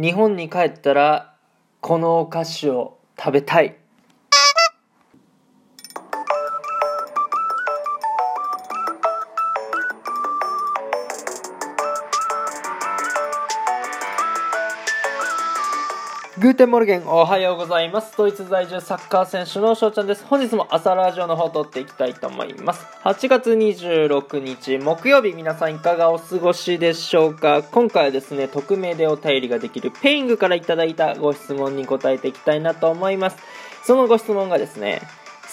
日本に帰ったらこのお菓子を食べたい。 Guten Morgen。おはようございます。ドイツ在住サッカー選手の翔ちゃんです。本日も朝ラジオの方を録っていきたいと思います。8月26日木曜日皆さんいかがお過ごしでしょうか？今回はですね匿名でお便りができる Peing からいただいたご質問に答えていきたいなと思います。そのご質問がですね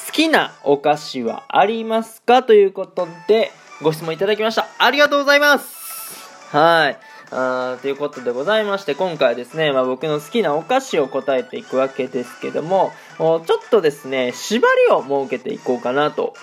好きなお菓子はありますか？ということでご質問いただきました。ありがとうございます。はいあということでございまして今回ですね、まあ、僕の好きなお菓子を答えていくわけですけどもちょっとですね縛りを設けていこうかなと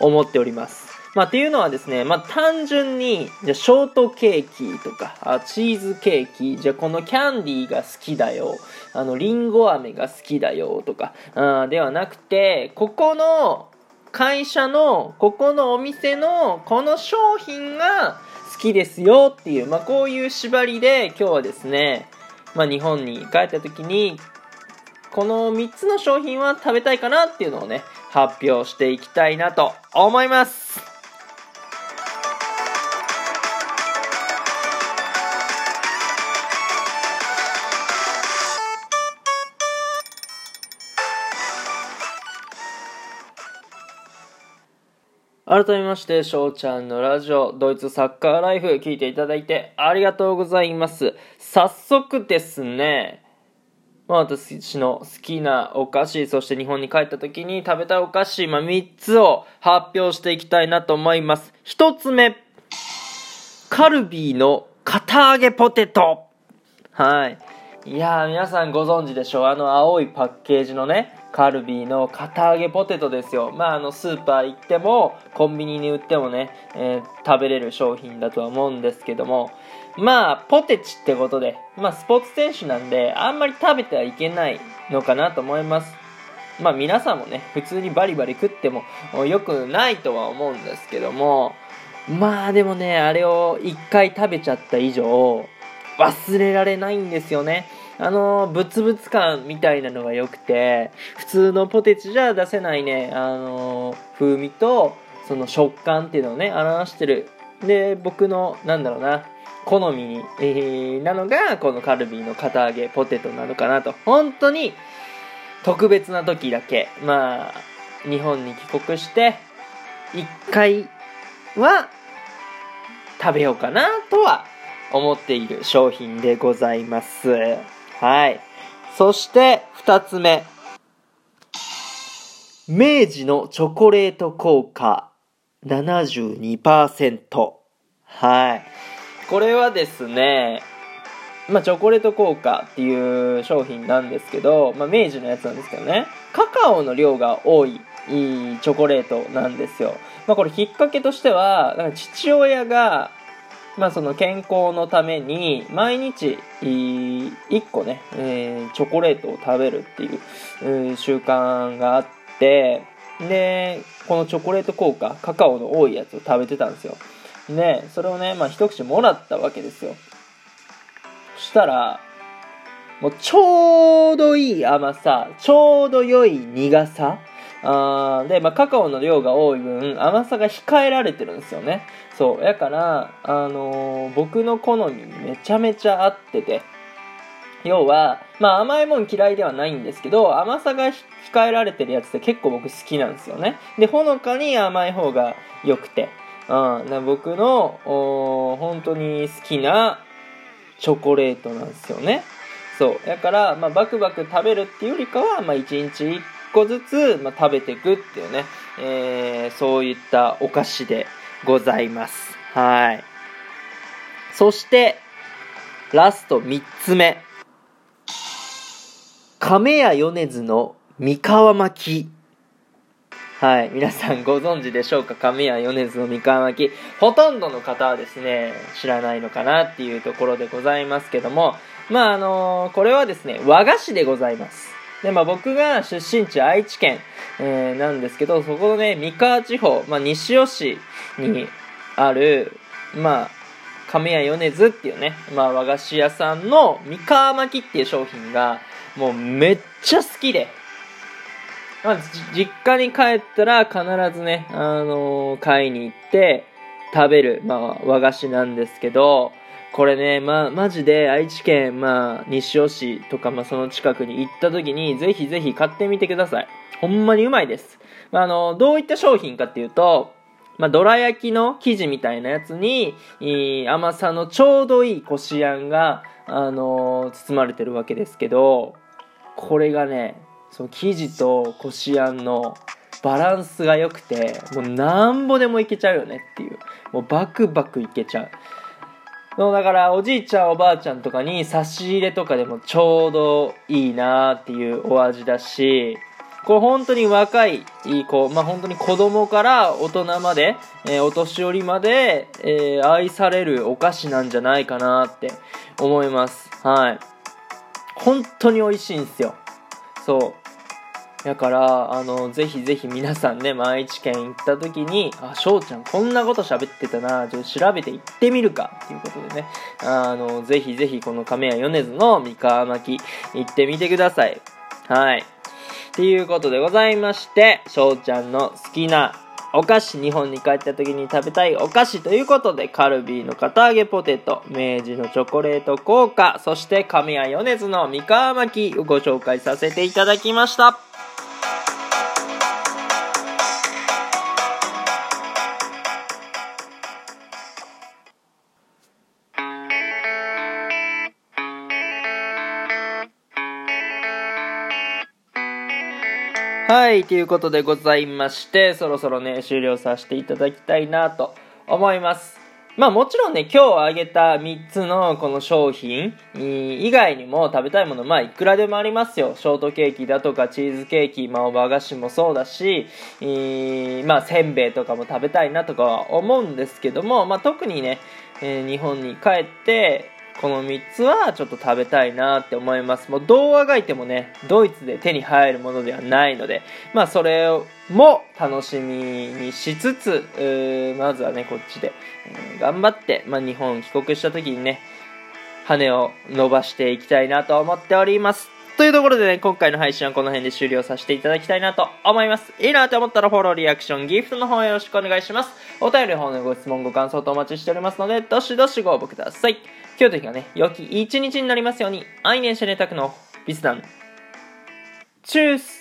思っております。まあ、っていうのはですね、まあ、単純に、じゃショートケーキとか、あチーズケーキ、じゃこのキャンディーが好きだよ、あの、リンゴ飴が好きだよとか、あではなくて、ここの会社の、ここのお店の、この商品が、きですよっていう、まあ、こういう縛りで今日はですね、まあ、日本に帰った時にこの3つの商品は食べたいかなっていうのをね発表していきたいなと思います。改めまして、翔ちゃんのラジオ、ドイツサッカーライフ、聞いていただいてありがとうございます。早速ですね、まあ、私の好きなお菓子、そして日本に帰った時に食べたお菓子、まあ、3つを発表していきたいなと思います。1つ目、カルビーの堅揚げポテト。はい。いやー、皆さんご存知でしょう。あの青いパッケージのね、カルビーの堅揚げポテトですよ。まあ、あの、スーパー行っても、コンビニに売ってもね、えー、食べれる商品だとは思うんですけども、まあ、ポテチってことで、まあ、スポーツ選手なんで、あんまり食べてはいけないのかなと思います。まあ、皆さんもね、普通にバリバリ食っても良くないとは思うんですけども、まあ、でもね、あれを一回食べちゃった以上、忘れられないんですよね。あのブツブツ感みたいなのが良くて普通のポテチじゃ出せないねあの風味とその食感っていうのをね表してるで僕のなんだろうな好みに、えー、なのがこのカルビーの堅揚げポテトなのかなと本当に特別な時だけまあ日本に帰国して1回は食べようかなとは思っている商品でございます。はい。そして、二つ目。明治のチョコレート効果72%。はい。これはですね、まあ、チョコレート効果っていう商品なんですけど、まあ、明治のやつなんですけどね、カカオの量が多いチョコレートなんですよ。まあ、これきっかけとしては、なんか父親がまあ、その健康のために毎日1個ね、えー、チョコレートを食べるっていう、習慣があってでこのチョコレート効果カカオの多いやつを食べてたんですよ。でそれをね、まあ、一口もらったわけですよ。そしたらもうちょうどいい甘さちょうど良い苦さあで、まあ、カカオの量が多い分甘さが控えられてるんですよね。そうやからあのー、僕の好みにめちゃめちゃ合ってて要は、まあ甘いもん嫌いではないんですけど、甘さが控えられてるやつって結構僕好きなんですよね。で、ほのかに甘い方が良くて、うん、僕の本当に好きなチョコレートなんですよね。そう。だから、まあ、バクバク食べるっていうよりかは、まあ、1日1個ずつ、まあ、食べていくっていうね、えー、そういったお菓子でございます。はい。そして、ラスト3つ目。亀屋米津の三河巻。はい。皆さんご存知でしょうか？亀屋米津の三河巻き。ほとんどの方はですね、知らないのかなっていうところでございますけども、まあ、あのー、これはですね、和菓子でございます。で、まあ僕が出身地愛知県、えー、なんですけど、そこのね、三河地方、まあ西尾市にある、まあ、亀屋米津っていうね、まあ和菓子屋さんの三河巻きっていう商品が、もうめっちゃ好きで、まあ、実家に帰ったら必ずね、あのー、買いに行って食べる、まあ和菓子なんですけど、これね、まあ、マジで愛知県、まあ、西尾市とか、まあ、その近くに行った時に、ぜひぜひ買ってみてください。ほんまにうまいです。まあ、あの、どういった商品かっていうと、まあ、どら焼きの生地みたいなやつに、い甘さのちょうどいいこしあんが、あのー、包まれてるわけですけど、これがね、その生地とこしあんのバランスが良くて、もうなんぼでもいけちゃうよねっていう。もうバクバクいけちゃう。そうだからおじいちゃんおばあちゃんとかに差し入れとかでもちょうどいいなっていうお味だしこれ本当に若い子、まあ、本当に子供から大人まで、えー、お年寄りまで、えー、愛されるお菓子なんじゃないかなって思います。はい。本当に美味しいんですよ。そう。だから、あの、ぜひぜひ皆さんね、愛知県行った時に、あ、翔ちゃんこんなこと喋ってたな、ちょっと調べて行ってみるか、っていうことでね、あの、ぜひぜひこの亀屋米津の三河巻き、行ってみてください。はい。っていうことでございまして、翔ちゃんの好きなお菓子、日本に帰った時に食べたいお菓子ということで、カルビーの堅揚げポテト、明治のチョコレート効果、そして亀屋米津の三河巻きご紹介させていただきました。はい、ということでございまして、そろそろね、終了させていただきたいなと思います。まあもちろんね、今日挙げた3つのこの商品以外にも食べたいもの、まあいくらでもありますよ。ショートケーキだとかチーズケーキ、まあお和菓子もそうだし、まあせんべいとかも食べたいなとかは思うんですけども、まあ特にね、え、日本に帰って、この3つはちょっと食べたいなって思います。もうどうあがいてもね、ドイツで手に入るものではないので、まあそれも楽しみにしつつ、まずはね、こっちで、えー、頑張って、まあ日本帰国した時にね、羽を伸ばしていきたいなと思っております。というところでね、今回の配信はこの辺で終了させていただきたいなと思います。いいなと思ったらフォロー、リアクション、ギフトの方よろしくお願いします。お便りの方のご質問、ご感想とお待ちしておりますので、どしどしご応募ください。今日という日がね、良き一日になりますように、愛年者ネタクのビスダン。チュース